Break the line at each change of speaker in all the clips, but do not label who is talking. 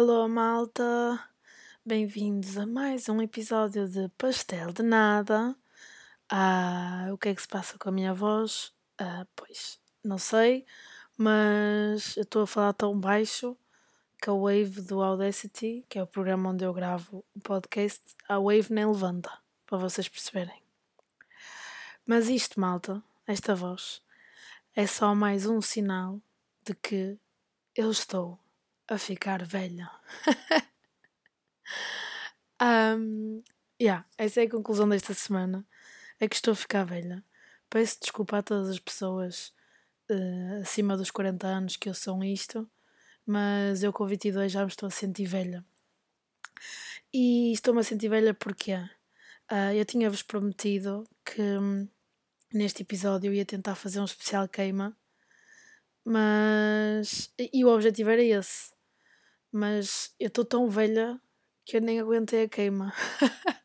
Alô, malta! Bem-vindos a mais um episódio de Pastel de Nada. Ah, o que é que se passa com a minha voz? Ah, pois, não sei, mas eu estou a falar tão baixo que a Wave do Audacity, que é o programa onde eu gravo o podcast, a Wave nem levanta, para vocês perceberem. Mas isto, malta, esta voz, é só mais um sinal de que eu estou a ficar velha. um, yeah, essa é a conclusão desta semana. É que estou a ficar velha. Peço desculpa a todas as pessoas uh, acima dos 40 anos que eu sou isto, mas eu com 22 já me estou a sentir velha. E estou-me a sentir velha porque uh, eu tinha-vos prometido que um, neste episódio eu ia tentar fazer um especial queima, mas. E o objetivo era esse. Mas eu estou tão velha que eu nem aguentei a queima.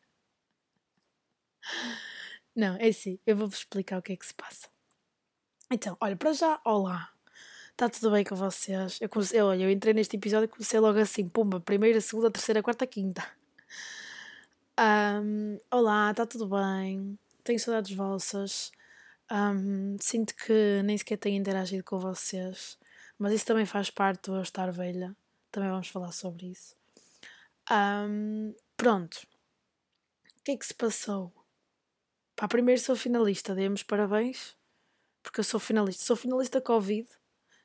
Não, é assim, eu vou-vos explicar o que é que se passa. Então, olha, para já, olá. Está tudo bem com vocês? Eu, comecei, olha, eu entrei neste episódio e comecei logo assim, pumba, primeira, segunda, terceira, quarta, quinta. Um, olá, está tudo bem? Tenho saudades vossas. Um, sinto que nem sequer tenho interagido com vocês, mas isso também faz parte do eu estar velha. Também vamos falar sobre isso. Um, pronto. O que é que se passou? Pá, primeiro sou finalista, demos parabéns, porque eu sou finalista. Sou finalista Covid,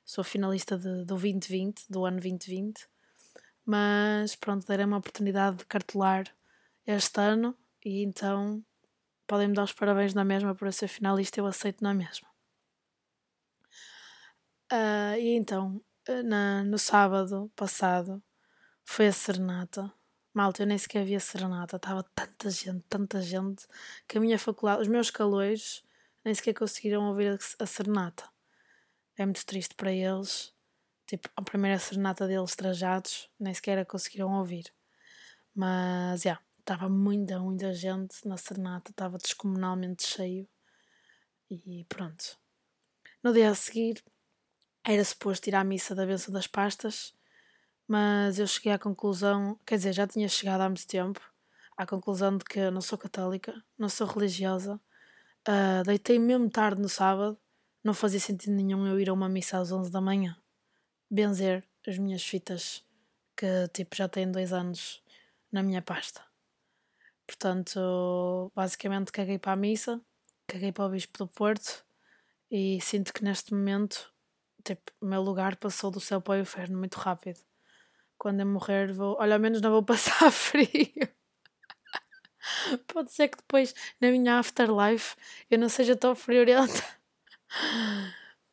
sou finalista de, do 2020, do ano 2020, mas pronto, deram uma oportunidade de cartelar este ano e então podem me dar os parabéns na mesma por eu ser finalista, eu aceito na mesma. Uh, e então, na, no sábado passado, foi a serenata Malta, eu nem sequer vi a serenata, estava tanta gente, tanta gente, que a minha faculdade, os meus calores, nem sequer conseguiram ouvir a, a serenata. É muito triste para eles. Tipo, a primeira serenata deles trajados, nem sequer conseguiram ouvir. Mas, já, yeah, estava muita, muita gente na serenata, estava descomunalmente cheio. E pronto. No dia a seguir, era suposto ir à missa da benção das pastas mas eu cheguei à conclusão, quer dizer, já tinha chegado há muito tempo, à conclusão de que eu não sou católica, não sou religiosa. Uh, deitei mesmo tarde no sábado, não fazia sentido nenhum eu ir a uma missa às 11 da manhã. Benzer as minhas fitas, que tipo já têm dois anos na minha pasta. Portanto, basicamente caguei para a missa, caguei para o Bispo do Porto e sinto que neste momento, tipo, o meu lugar passou do céu para o inferno muito rápido quando eu morrer vou. Olha, ao menos não vou passar frio. Pode ser que depois, na minha afterlife, eu não seja tão friorenta.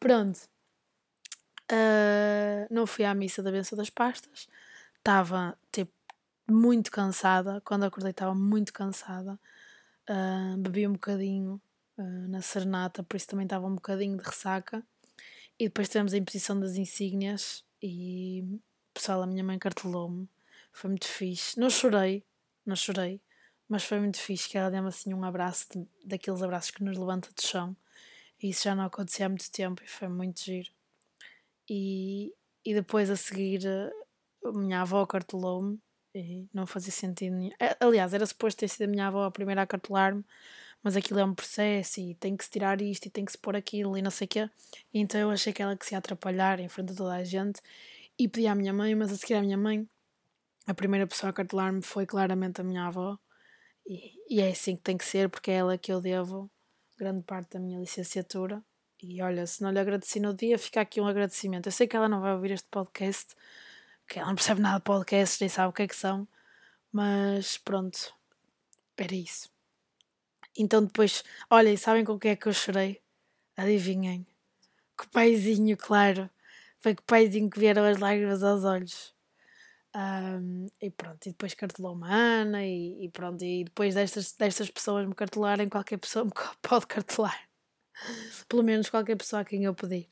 Pronto. Uh, não fui à missa da benção das pastas. Estava, tipo, muito cansada. Quando acordei, estava muito cansada. Uh, bebi um bocadinho uh, na serenata, por isso também estava um bocadinho de ressaca. E depois tivemos a imposição das insígnias e pessoal, a minha mãe cartelou-me. Foi muito fixe. Não chorei, não chorei, mas foi muito fixe que ela deu-me assim um abraço, de, daqueles abraços que nos levanta do chão. E isso já não acontecia há muito tempo e foi muito giro. E, e depois a seguir, a minha avó cartelou-me e não fazia sentido nenhum. Aliás, era suposto ter sido a minha avó a primeira a cartelar-me, mas aquilo é um processo e tem que se tirar isto e tem que se pôr aquilo e não sei o quê. E então eu achei que ela que se ia atrapalhar em frente a toda a gente e pedi à minha mãe, mas a seguir à minha mãe, a primeira pessoa a cartelar-me foi claramente a minha avó. E, e, é assim que tem que ser, porque é ela que eu devo grande parte da minha licenciatura. E olha, se não lhe agradeci no dia, fica aqui um agradecimento. Eu sei que ela não vai ouvir este podcast, que ela não percebe nada de podcasts, nem sabe o que é que são, mas pronto, era isso. Então depois, olha, e sabem com o que é que eu chorei? Adivinhem? Com o paizinho, claro foi que o paizinho que vieram as lágrimas aos olhos. Um, e pronto, e depois cartelou uma Ana, e, e, pronto, e depois destas, destas pessoas me cartelarem, qualquer pessoa me pode cartelar. Pelo menos qualquer pessoa a quem eu pedir.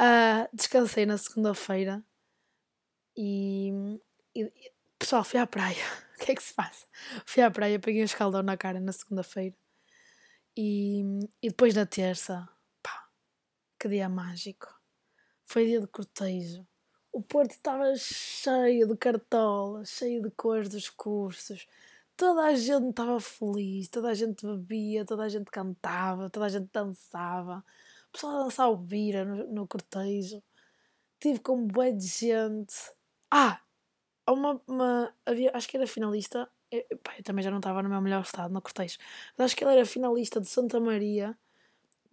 Uh, descansei na segunda-feira e, e, pessoal, fui à praia. Que é que se faz? Fui à praia, peguei um escaldão na cara na segunda-feira e, e depois na terça, pá, que dia mágico foi dia de cortejo. o Porto estava cheio de cartolas, cheio de cores dos cursos. Toda a gente estava feliz, toda a gente bebia, toda a gente cantava, toda a gente dançava. O pessoal dançava o bira no, no cortejo. Tive com bué de gente. Ah! Uma, uma, havia, acho que era finalista. Eu, pá, eu também já não estava no meu melhor estado no cortejo. Mas acho que ela era finalista de Santa Maria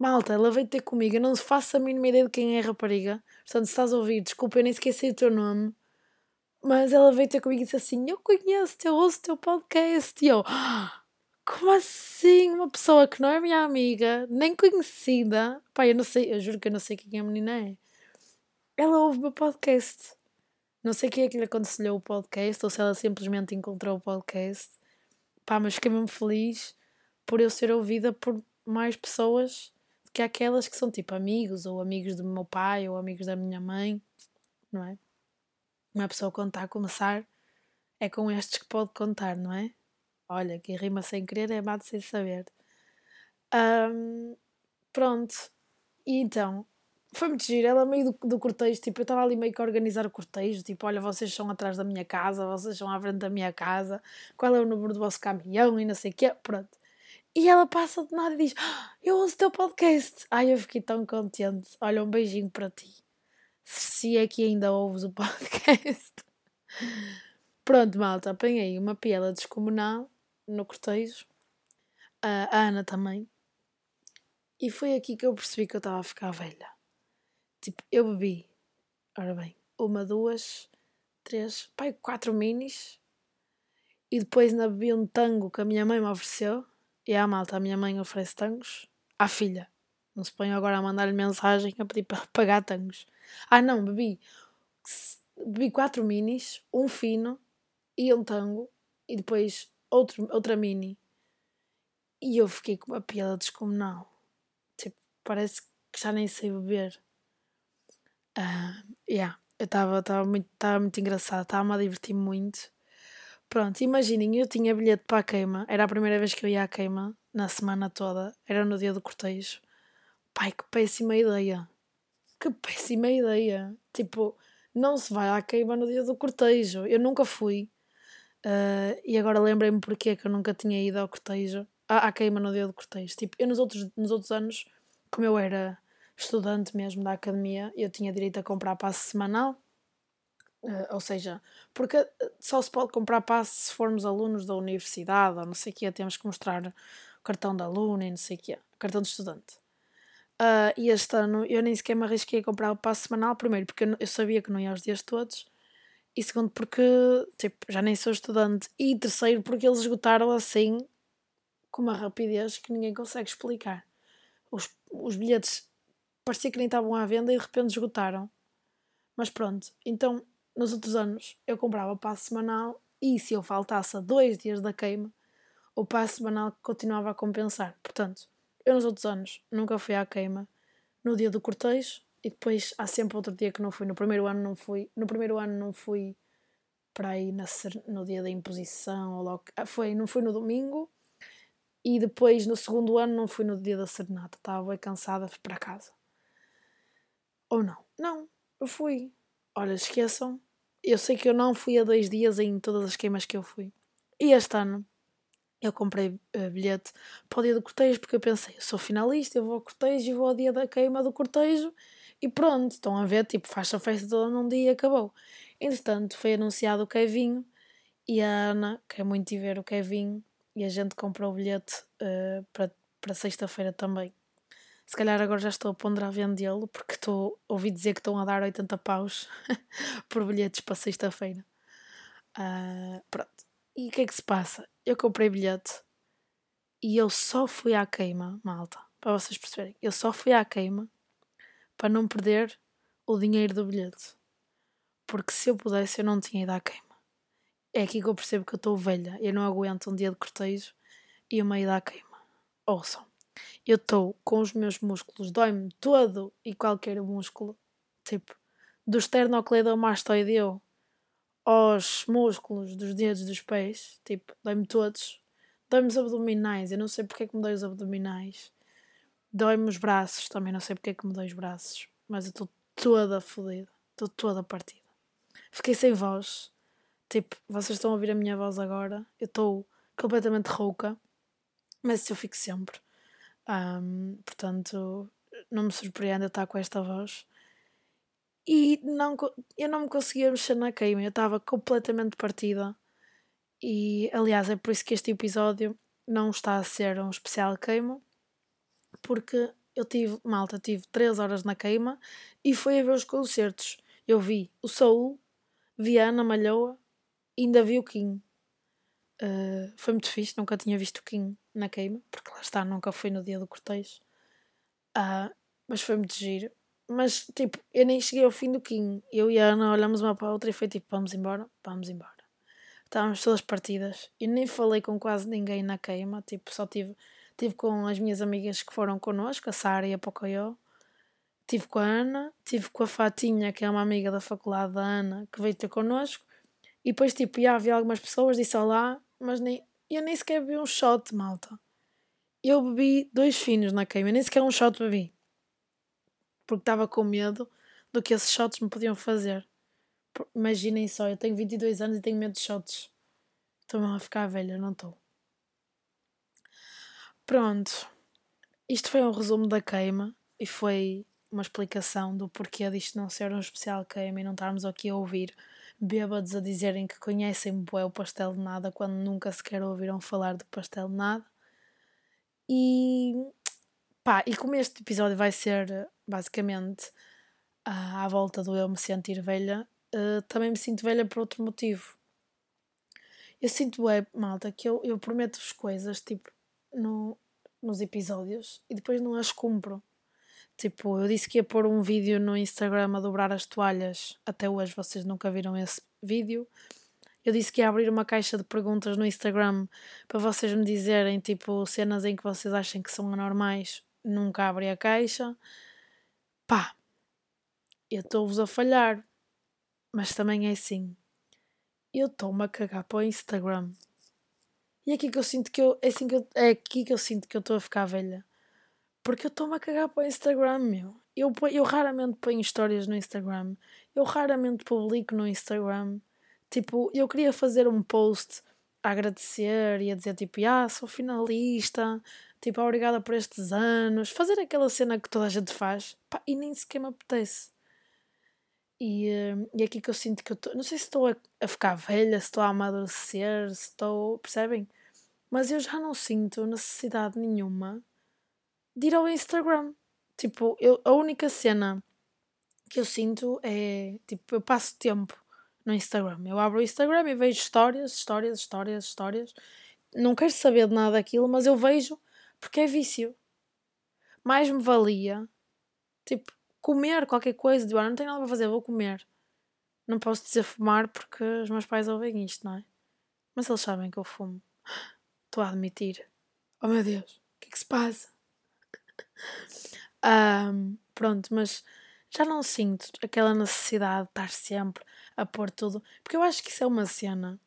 Malta, ela veio ter comigo. Eu não faço a mínima ideia de quem é a rapariga. Portanto, se estás a ouvir, desculpa, eu nem esqueci o teu nome. Mas ela veio ter comigo e disse assim: Eu conheço-te, eu ouço o teu podcast. E eu, ah, como assim? Uma pessoa que não é minha amiga, nem conhecida. Pai, eu não sei, eu juro que eu não sei quem a menina é. Ela ouve o meu podcast. Não sei quem é que lhe aconselhou o podcast ou se ela simplesmente encontrou o podcast. Pá, mas fiquei mesmo feliz por eu ser ouvida por mais pessoas que há aquelas que são tipo amigos, ou amigos do meu pai, ou amigos da minha mãe, não é? Uma pessoa quando está a começar é com estes que pode contar, não é? Olha, quem rima sem querer é amado sem saber. Um, pronto. E então, foi muito giro. Ela meio do, do cortejo, tipo, eu estava ali meio que a organizar o cortejo, tipo, olha, vocês são atrás da minha casa, vocês são à frente da minha casa, qual é o número do vosso caminhão e não sei o quê. Pronto. E ela passa de nada e diz: ah, Eu ouço o teu podcast. Ai, eu fiquei tão contente. Olha, um beijinho para ti. Se é que ainda ouves o podcast. Pronto, malta, apanhei uma piela descomunal no cortejo. A Ana também. E foi aqui que eu percebi que eu estava a ficar velha. Tipo, eu bebi, ora bem, uma, duas, três, pai, quatro minis. E depois ainda bebi um tango que a minha mãe me ofereceu. E a malta, a minha mãe oferece tangos à filha. Não se põe agora a mandar-lhe mensagem a pedir para pagar tangos. Ah, não, bebi. Bebi quatro minis, um fino e um tango, e depois outro, outra mini. E eu fiquei com uma piada descomunal. Tipo, parece que já nem sei beber. Uh, yeah, eu estava muito, muito engraçada, estava-me a divertir muito. Pronto, imaginem, eu tinha bilhete para a queima, era a primeira vez que eu ia à queima, na semana toda, era no dia do cortejo. Pai, que péssima ideia! Que péssima ideia! Tipo, não se vai à queima no dia do cortejo. Eu nunca fui. Uh, e agora lembrei-me porque que eu nunca tinha ido ao cortejo, à, à queima no dia do cortejo. Tipo, eu nos outros, nos outros anos, como eu era estudante mesmo da academia, eu tinha direito a comprar passe semanal Uh, ou seja, porque eh, só se pode comprar passe se formos alunos da universidade ou não sei o que, temos que mostrar o cartão de aluno e não sei o que, cartão de estudante. Uh, e este ano eu nem sequer me arrisquei a comprar o passe semanal, primeiro porque eu, eu sabia que não ia aos dias todos, e segundo porque tipo, já nem sou estudante, e terceiro porque eles esgotaram assim com uma rapidez que ninguém consegue explicar. Os, os bilhetes parecia que nem estavam à venda e de repente esgotaram. Mas pronto, então nos outros anos eu comprava passe semanal e se eu faltasse a dois dias da queima, o passe semanal continuava a compensar. Portanto, eu nos outros anos nunca fui à queima no dia do cortejo e depois há sempre outro dia que não fui. No primeiro ano não fui, no primeiro ano não fui para na, no dia da imposição, ou logo, ah, foi, não fui no domingo e depois no segundo ano não fui no dia da serenata. Estava cansada, fui para casa. Ou não? Não, eu fui. Olha, esqueçam. Eu sei que eu não fui a dois dias em todas as queimas que eu fui. E este ano eu comprei uh, bilhete para o dia do cortejo porque eu pensei, eu sou finalista, eu vou ao cortejo e vou ao dia da queima do cortejo e pronto, estão a ver, tipo, faz a festa toda num dia e acabou. Entretanto, foi anunciado o Kevinho e a Ana quer muito ir ver o Kevinho e a gente comprou o bilhete uh, para, para sexta-feira também. Se calhar agora já estou a ponderar vendê-lo porque estou ouvi dizer que estão a dar 80 paus por bilhetes para sexta-feira. Uh, pronto. E o que é que se passa? Eu comprei bilhete e eu só fui à queima, malta, para vocês perceberem. Eu só fui à queima para não perder o dinheiro do bilhete. Porque se eu pudesse, eu não tinha ido à queima. É aqui que eu percebo que eu estou velha. Eu não aguento um dia de cortejo e uma ida à queima. Ouçam eu estou com os meus músculos, dói-me todo e qualquer músculo, tipo, do esternocleidomastoideo aos músculos dos dedos dos pés, tipo, dói-me todos. Dói-me os abdominais, eu não sei porque é que me dói os abdominais. Dói-me os braços, também não sei porque é que me dói os braços, mas eu estou toda fodida, estou toda partida. fiquei sem voz. Tipo, vocês estão a ouvir a minha voz agora. Eu estou completamente rouca, mas eu fico sempre. Um, portanto, não me surpreende eu estar com esta voz. E não, eu não me conseguia mexer na queima, eu estava completamente partida. E aliás, é por isso que este episódio não está a ser um especial queima, porque eu tive, malta, tive 3 horas na queima e fui a ver os concertos. Eu vi o Soul, vi a Ana Malhoa e ainda vi o Kim. Uh, foi muito fixe, nunca tinha visto o Kim na queima, porque lá está, nunca fui no dia do cortejo. Uh, mas foi muito giro. Mas tipo, eu nem cheguei ao fim do Kim. Eu e a Ana olhamos uma para a outra e foi tipo, vamos embora, vamos embora. Estávamos todas partidas. E nem falei com quase ninguém na queima, tipo, só tive Estive com as minhas amigas que foram connosco, a Sara e a Pocoyo. Estive com a Ana, estive com a Fatinha, que é uma amiga da faculdade da Ana, que veio ter connosco. E depois, tipo, já havia algumas pessoas, disse olá, mas nem, eu nem sequer bebi um shot, malta. Eu bebi dois finos na queima, nem sequer um shot bebi. Porque estava com medo do que esses shots me podiam fazer. Imaginem só, eu tenho 22 anos e tenho medo de shots. Estou a ficar velha, não estou. Pronto, isto foi um resumo da queima e foi uma explicação do porquê disto não ser um especial queima e não estarmos aqui a ouvir bêbados a dizerem que conhecem bué o pastel de nada quando nunca sequer ouviram falar do pastel de nada. E pá, e como este episódio vai ser basicamente à volta do eu me sentir velha, uh, também me sinto velha por outro motivo. Eu sinto, é, malta, que eu, eu prometo-vos coisas, tipo, no, nos episódios e depois não as cumpro. Tipo, eu disse que ia pôr um vídeo no Instagram a dobrar as toalhas. Até hoje vocês nunca viram esse vídeo. Eu disse que ia abrir uma caixa de perguntas no Instagram para vocês me dizerem, tipo, cenas em que vocês acham que são anormais. Nunca abri a caixa. Pá, eu estou-vos a falhar. Mas também é assim. Eu estou-me a cagar para o Instagram. E é aqui que eu sinto que eu. É, assim que eu, é aqui que eu sinto que eu estou a ficar velha. Porque eu estou-me a cagar para o Instagram, meu. Eu, eu raramente ponho histórias no Instagram. Eu raramente publico no Instagram. Tipo, eu queria fazer um post a agradecer e a dizer tipo, ah, sou finalista, tipo, obrigada por estes anos. Fazer aquela cena que toda a gente faz. Pá, e nem sequer me apetece. E, eh, e aqui que eu sinto que eu estou. Não sei se estou a, a ficar velha, se estou a amadurecer, se estou. Percebem? Mas eu já não sinto necessidade nenhuma de ir ao Instagram. Tipo, eu, a única cena que eu sinto é. Tipo, eu passo tempo no Instagram. Eu abro o Instagram e vejo histórias, histórias, histórias, histórias. Não quero saber de nada daquilo, mas eu vejo porque é vício. Mais me valia, tipo, comer qualquer coisa. De, ah, não tenho nada para fazer, vou comer. Não posso dizer fumar porque os meus pais ouvem isto, não é? Mas eles sabem que eu fumo. Estou a admitir. Oh meu Deus, o que é que se passa? um, pronto, mas já não sinto aquela necessidade de estar sempre a pôr tudo. Porque eu acho que isso é uma cena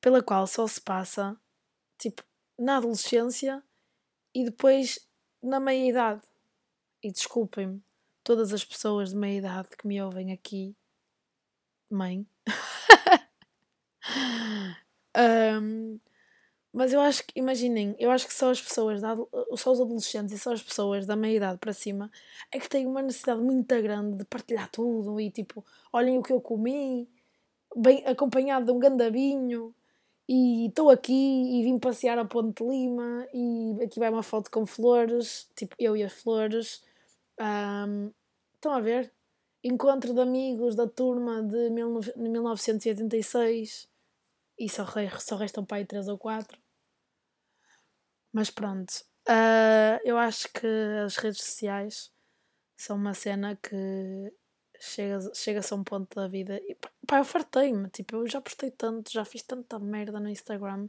pela qual só se passa, tipo, na adolescência e depois na meia-idade. E desculpem-me, todas as pessoas de meia idade que me ouvem aqui, mãe. um, mas eu acho que, imaginem, eu acho que só as pessoas, da, só os adolescentes e só as pessoas da meia idade para cima é que têm uma necessidade muito grande de partilhar tudo e tipo, olhem o que eu comi, bem acompanhado de um gandabinho e estou aqui e vim passear a Ponte Lima e aqui vai uma foto com flores, tipo eu e as flores um, estão a ver? Encontro de amigos da turma de 1986 e só, só restam para aí 3 ou 4. Mas pronto, uh, eu acho que as redes sociais são uma cena que chega-se chega a um ponto da vida e pá, eu fartei-me, tipo, eu já postei tanto, já fiz tanta merda no Instagram.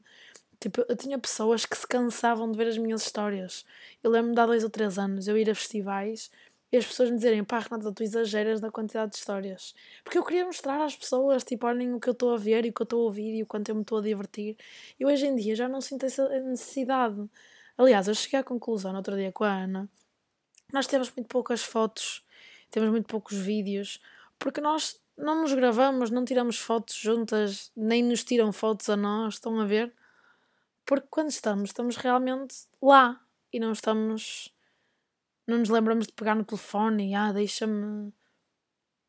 Tipo, eu tinha pessoas que se cansavam de ver as minhas histórias. Eu lembro-me de há dois ou três anos eu ir a festivais e as pessoas me dizerem, pá, Renata, tu exageras da quantidade de histórias. Porque eu queria mostrar às pessoas, tipo, olhem o que eu estou a ver e o que eu estou a ouvir e o quanto eu me estou a divertir. E hoje em dia já não sinto essa necessidade. Aliás, eu cheguei à conclusão no outro dia com a Ana, nós temos muito poucas fotos, temos muito poucos vídeos, porque nós não nos gravamos, não tiramos fotos juntas, nem nos tiram fotos a nós, estão a ver? Porque quando estamos, estamos realmente lá e não estamos. Não nos lembramos de pegar no telefone e ah, deixa-me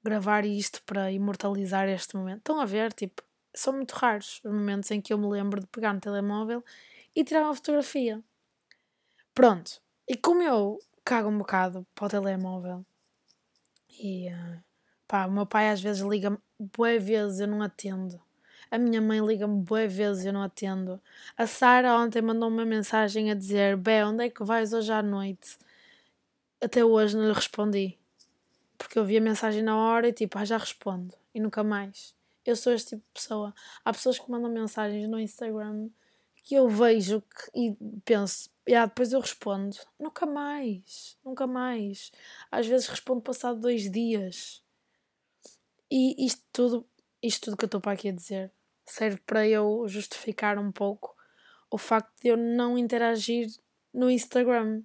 gravar isto para imortalizar este momento. Estão a ver? Tipo, são muito raros os momentos em que eu me lembro de pegar no telemóvel e tirar uma fotografia. Pronto. E como eu cago um bocado para o telemóvel e uh, pá, o meu pai às vezes liga-me boas vezes eu não atendo. A minha mãe liga-me boas vezes eu não atendo. A Sara ontem mandou uma mensagem a dizer: Bé, onde é que vais hoje à noite? Até hoje não lhe respondi. Porque eu vi a mensagem na hora e tipo, ah, já respondo. E nunca mais. Eu sou este tipo de pessoa. Há pessoas que mandam mensagens no Instagram que eu vejo que, e penso, yeah, depois eu respondo. Nunca mais. Nunca mais. Às vezes respondo passado dois dias. E isto tudo, isto tudo que eu estou para aqui a dizer serve para eu justificar um pouco o facto de eu não interagir no Instagram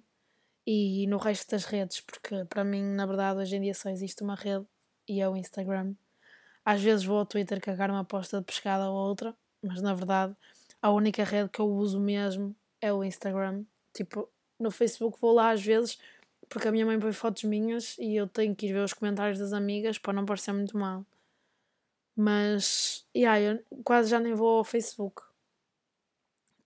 e no resto das redes, porque para mim, na verdade, hoje em dia só existe uma rede e é o Instagram. Às vezes vou ao Twitter cagar uma aposta de pescada ou outra, mas na verdade a única rede que eu uso mesmo é o Instagram. Tipo, no Facebook vou lá às vezes porque a minha mãe põe fotos minhas e eu tenho que ir ver os comentários das amigas para não parecer muito mal. Mas, yeah, eu quase já nem vou ao Facebook.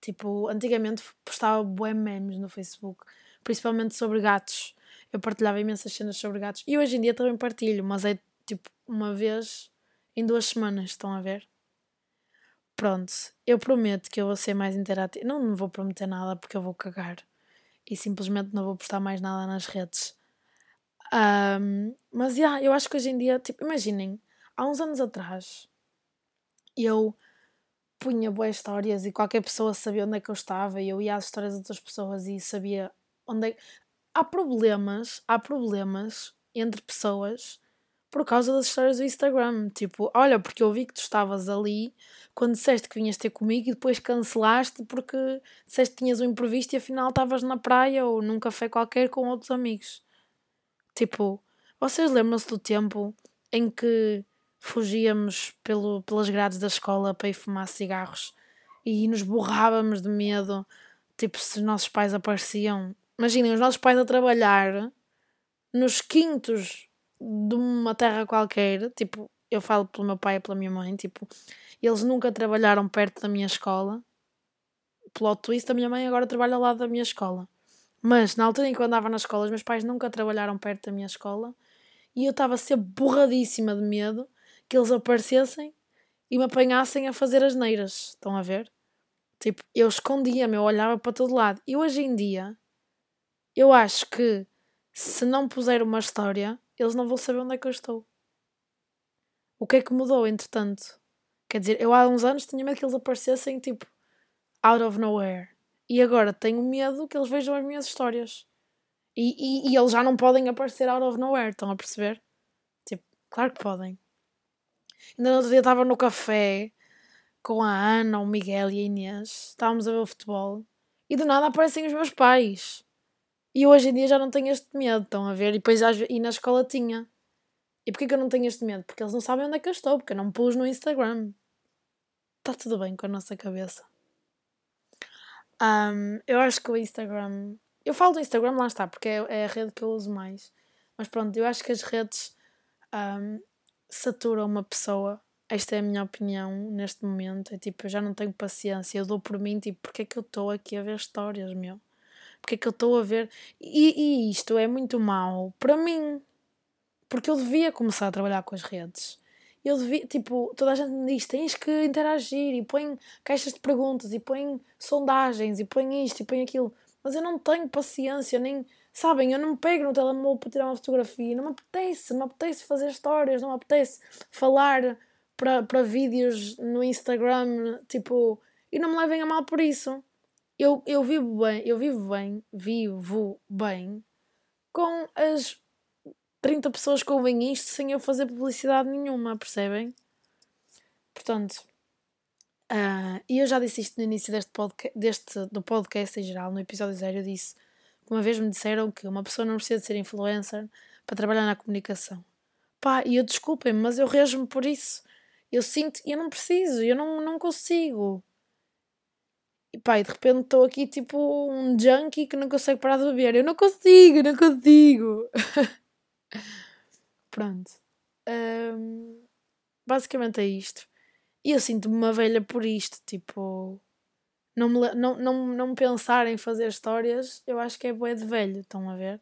Tipo, antigamente postava bué memes no Facebook, principalmente sobre gatos. Eu partilhava imensas cenas sobre gatos. E hoje em dia também partilho, mas é tipo uma vez em duas semanas, estão a ver? Pronto, eu prometo que eu vou ser mais interativa. Não, não vou prometer nada porque eu vou cagar. E simplesmente não vou postar mais nada nas redes. Um, mas, yeah, eu acho que hoje em dia, tipo, imaginem, há uns anos atrás, eu punha boas histórias e qualquer pessoa sabia onde é que eu estava e eu ia às histórias de outras pessoas e sabia onde é... Há problemas, há problemas entre pessoas por causa das histórias do Instagram. Tipo, olha, porque eu vi que tu estavas ali quando disseste que vinhas ter comigo e depois cancelaste porque disseste que tinhas um imprevisto e afinal estavas na praia ou num café qualquer com outros amigos. Tipo, vocês lembram-se do tempo em que fugíamos pelo, pelas grades da escola para ir fumar cigarros e nos borrávamos de medo, tipo, se os nossos pais apareciam. Imaginem, os nossos pais a trabalhar nos quintos de uma terra qualquer, tipo, eu falo pelo meu pai e pela minha mãe, tipo, eles nunca trabalharam perto da minha escola. Plot twist, a minha mãe agora trabalha ao lado da minha escola. Mas na altura em que eu andava na escola, os meus pais nunca trabalharam perto da minha escola e eu estava a ser borradíssima de medo que eles aparecessem e me apanhassem a fazer as neiras. Estão a ver? Tipo, eu escondia-me, eu olhava para todo lado. E hoje em dia, eu acho que se não puser uma história, eles não vão saber onde é que eu estou. O que é que mudou, entretanto? Quer dizer, eu há uns anos tinha medo que eles aparecessem, tipo, out of nowhere. E agora tenho medo que eles vejam as minhas histórias. E, e, e eles já não podem aparecer out of nowhere, estão a perceber? Tipo, claro que podem. Ainda no outro dia estava no café com a Ana, o Miguel e a Inês. Estávamos a ver o futebol. E do nada aparecem os meus pais. E hoje em dia já não tenho este medo, estão a ver? E depois e na escola tinha. E porquê que eu não tenho este medo? Porque eles não sabem onde é que eu estou, porque eu não pus no Instagram. Está tudo bem com a nossa cabeça. Um, eu acho que o Instagram. Eu falo do Instagram, lá está, porque é, é, a rede que eu uso mais. Mas pronto, eu acho que as redes um, saturam uma pessoa. Esta é a minha opinião neste momento. É tipo, eu já não tenho paciência. Eu dou por mim, tipo, porque é que eu estou aqui a ver histórias, meu? Porque é que eu estou a ver. E, e isto é muito mau para mim. Porque eu devia começar a trabalhar com as redes. Eu devia, tipo, toda a gente me diz: tens que interagir e põe caixas de perguntas e põe sondagens e põe isto e põe aquilo. Mas eu não tenho paciência, nem. Sabem, eu não me pego no telemóvel para tirar uma fotografia. Não me apetece, não me apetece fazer histórias, não me apetece falar para, vídeos no Instagram, tipo. E não me levem a mal por isso. Eu, eu vivo bem, eu vivo bem, vivo bem com as 30 pessoas que ouvem isto sem eu fazer publicidade nenhuma, percebem? Portanto, uh, e eu já disse isto no início deste, podcast, deste do podcast em geral, no episódio zero, eu disse que uma vez me disseram que uma pessoa não precisa de ser influencer para trabalhar na comunicação. Pá, e eu desculpem-me, mas eu rejo-me por isso. Eu sinto, eu não preciso, eu não, não consigo. E pá, e de repente estou aqui tipo um junkie que não consegue parar de beber. Eu não consigo, não consigo. Pronto. Um, basicamente é isto. E eu sinto-me uma velha por isto, tipo. Não me, não, não, não pensar em fazer histórias, eu acho que é boé de velho, estão a ver?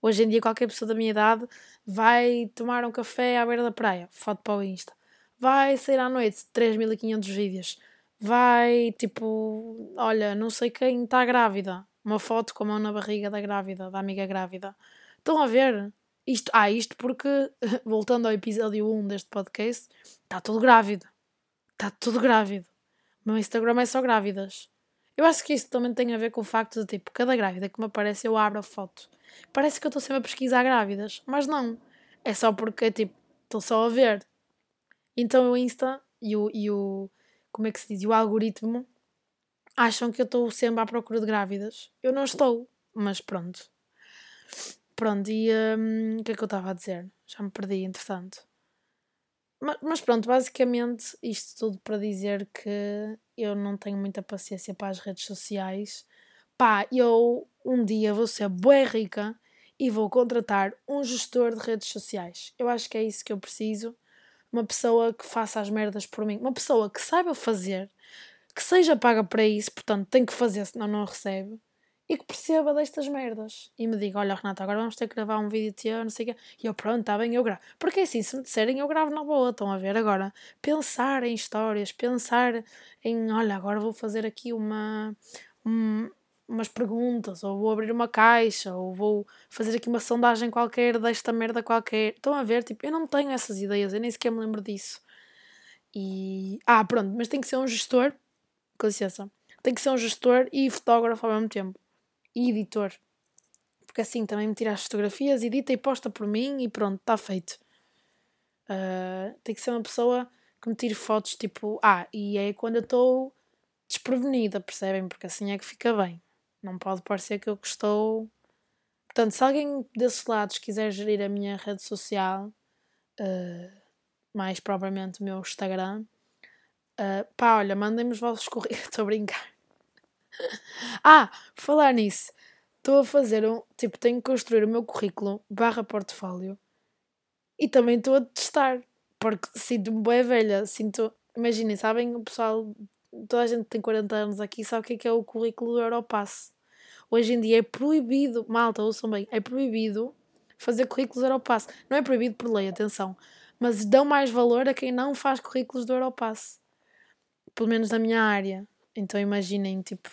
Hoje em dia, qualquer pessoa da minha idade vai tomar um café à beira da praia, foto para o Insta. Vai sair à noite, 3500 vídeos. Vai, tipo, olha, não sei quem está grávida. Uma foto com a mão na barriga da grávida, da amiga grávida. Estão a ver? Isto, ah, isto porque, voltando ao episódio 1 deste podcast, está tudo grávido. Está tudo grávido. O meu Instagram é só grávidas. Eu acho que isso também tem a ver com o facto de, tipo, cada grávida que me aparece eu abro a foto. Parece que eu estou sempre a pesquisar grávidas, mas não. É só porque, tipo, estou só a ver. Então o Insta e o, e o como é que se diz, o algoritmo acham que eu estou sempre à procura de grávidas. Eu não estou, mas pronto. Pronto, e um, o que é que eu estava a dizer? Já me perdi, entretanto. Mas, mas pronto, basicamente isto tudo para dizer que eu não tenho muita paciência para as redes sociais. Pá, eu um dia vou ser bué rica e vou contratar um gestor de redes sociais. Eu acho que é isso que eu preciso uma pessoa que faça as merdas por mim, uma pessoa que saiba fazer, que seja paga para isso, portanto tem que fazer, senão não recebe, e que perceba destas merdas. E me diga: Olha, Renata, agora vamos ter que gravar um vídeo teu, não sei o quê. E eu, pronto, está bem, eu gravo. Porque assim, se me disserem, eu gravo na boa, estão a ver? Agora, pensar em histórias, pensar em: Olha, agora vou fazer aqui uma. Um, umas perguntas, ou vou abrir uma caixa, ou vou fazer aqui uma sondagem qualquer desta merda qualquer. Estão a ver? Tipo, eu não tenho essas ideias, eu nem sequer me lembro disso. E. Ah, pronto, mas tem que ser um gestor. Com licença. Tem que ser um gestor e fotógrafo ao mesmo tempo. E editor. Porque assim também me tira as fotografias, edita e posta por mim e pronto, está feito. Uh, tem que ser uma pessoa que me tire fotos tipo. Ah, e é quando eu estou desprevenida, percebem? Porque assim é que fica bem. Não pode parecer que eu estou. Portanto, se alguém desses lados quiser gerir a minha rede social, uh, mais propriamente o meu Instagram, uh, pá, olha, mandem-me os vossos currículos. Estou a brincar. ah, falar nisso, estou a fazer um. Tipo, tenho que construir o meu currículo barra portfólio e também estou a testar, porque sinto-me boa velha. Sinto. Imaginem, sabem, o pessoal toda a gente tem 40 anos aqui sabe o que é, que é o currículo do Europass. Hoje em dia é proibido, malta, ouçam bem, é proibido fazer currículos Europass. Não é proibido por lei, atenção, mas dão mais valor a quem não faz currículos do Europass. Pelo menos na minha área. Então imaginem, tipo,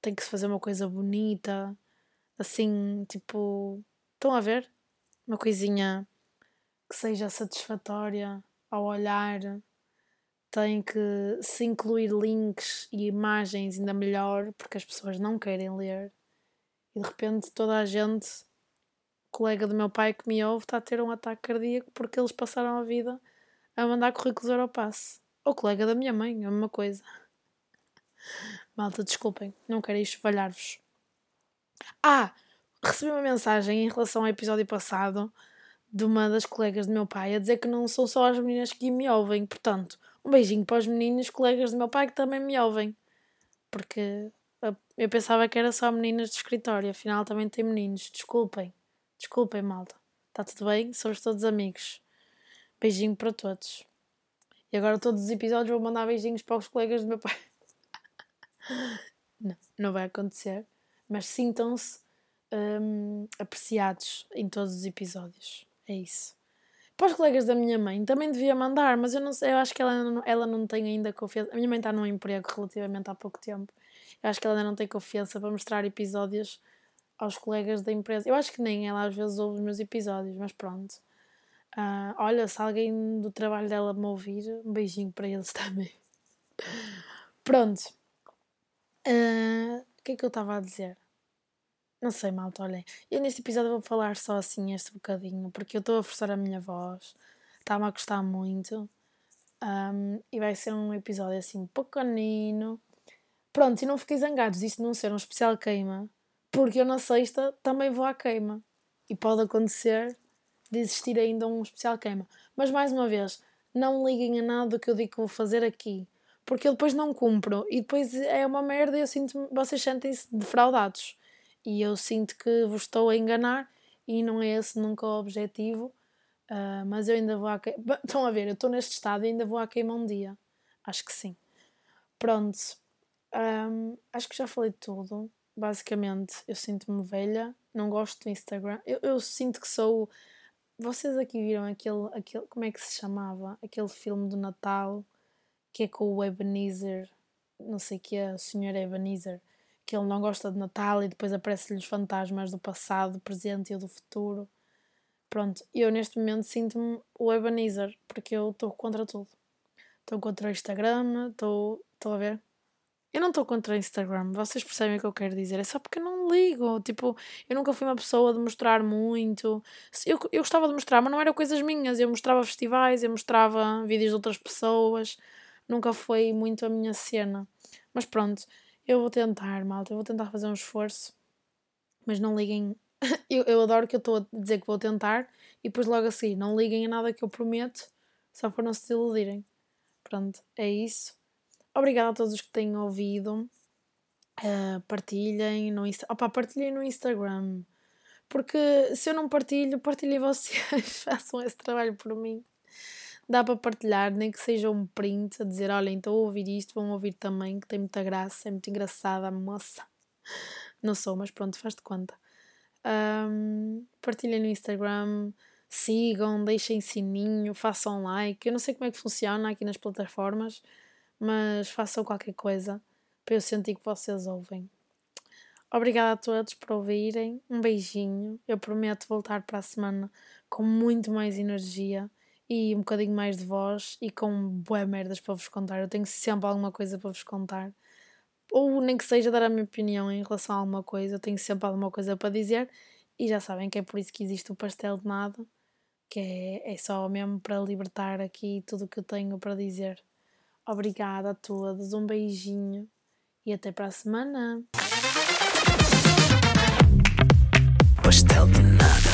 tem que se fazer uma coisa bonita, assim, tipo, estão a ver? Uma coisinha que seja satisfatória ao olhar tem que se incluir links e imagens ainda melhor, porque as pessoas não querem ler. E de repente toda a gente, colega do meu pai que me ouve, está a ter um ataque cardíaco porque eles passaram a vida a mandar currículos Europass. Ou colega da minha mãe, é a mesma coisa. Malta, desculpem, não quero esvalhar-vos. Ah! Recebi uma mensagem em relação ao episódio passado de uma das colegas do meu pai a dizer que não são só as meninas que me ouvem, portanto, um beijinho para os meninos, colegas do meu pai que também me ouvem. Porque eu pensava que era só meninas de escritório, afinal também tem meninos. Desculpem. Desculpem, malta. Está tudo bem? Somos todos amigos. Beijinho para todos. E agora todos os episódios vou mandar beijinhos para os colegas do meu pai. não, não vai acontecer. Mas sintam-se hum, apreciados em todos os episódios. É isso. Para os colegas da minha mãe também devia mandar, mas eu não sei, eu acho que ela não, ela não tem ainda confiança. A minha mãe está num emprego relativamente há pouco tempo. Eu acho que ela ainda não tem confiança para mostrar episódios aos colegas da empresa. Eu acho que nem ela às vezes ouve os meus episódios, mas pronto. Uh, olha, se alguém do trabalho dela me ouvir, um beijinho para eles também. pronto. Uh, o que é que eu estava a dizer? Não sei, malta, olhem. Eu neste episódio vou falar só assim este bocadinho, porque eu estou a forçar a minha voz, está-me a gostar muito. Um, e vai ser um episódio assim pequenino. Pronto, e não fiquei zangados disso não ser um especial queima, porque eu na sexta também vou à queima. E pode acontecer de existir ainda um especial queima. Mas mais uma vez, não liguem a nada do que eu digo que vou fazer aqui. Porque eu depois não cumpro e depois é uma merda e eu sinto vocês sentem-se defraudados. E eu sinto que vos estou a enganar e não é esse nunca o objetivo. Uh, mas eu ainda vou à queima. Estão a ver, eu estou neste estado e ainda vou à queima um dia. Acho que sim. Pronto. Um, acho que já falei tudo. Basicamente, eu sinto-me velha. Não gosto do Instagram. Eu, eu sinto que sou. Vocês aqui viram aquele, aquele. Como é que se chamava? Aquele filme do Natal que é com o Ebenezer. Não sei o que é, o Sr. Ebenezer que ele não gosta de Natal e depois aparecem-lhe os fantasmas do passado, do presente e do futuro. Pronto, eu neste momento sinto-me o Ebenezer, porque eu estou contra tudo. Estou contra o Instagram, estou a ver. Eu não estou contra o Instagram, vocês percebem o que eu quero dizer. É só porque eu não ligo. Tipo, eu nunca fui uma pessoa de mostrar muito. Eu, eu gostava de mostrar, mas não eram coisas minhas. Eu mostrava festivais, eu mostrava vídeos de outras pessoas. Nunca foi muito a minha cena. Mas pronto, eu vou tentar, malta, eu vou tentar fazer um esforço, mas não liguem. eu, eu adoro que eu estou a dizer que vou tentar e depois logo assim, não liguem a nada que eu prometo, só para não se iludirem. Pronto, é isso. Obrigada a todos os que têm ouvido. Uh, partilhem no Insta Opa, partilhem no Instagram. Porque se eu não partilho, partilhem vocês. Façam esse trabalho por mim dá para partilhar, nem que seja um print a dizer: olhem, estou a ouvir isto, vão ouvir também, que tem muita graça, é muito engraçada a moça. Não sou, mas pronto, faz de conta. Um, partilhem no Instagram, sigam, deixem sininho, façam like. Eu não sei como é que funciona aqui nas plataformas, mas façam qualquer coisa para eu sentir que vocês ouvem. Obrigada a todos por ouvirem. Um beijinho. Eu prometo voltar para a semana com muito mais energia e um bocadinho mais de voz e com boé merdas para vos contar. Eu tenho sempre alguma coisa para vos contar. Ou nem que seja dar a minha opinião em relação a alguma coisa, eu tenho sempre alguma coisa para dizer. E já sabem que é por isso que existe o pastel de nada, que é, é só mesmo para libertar aqui tudo o que eu tenho para dizer. Obrigada a todos, um beijinho e até para a semana. Pastel de nada.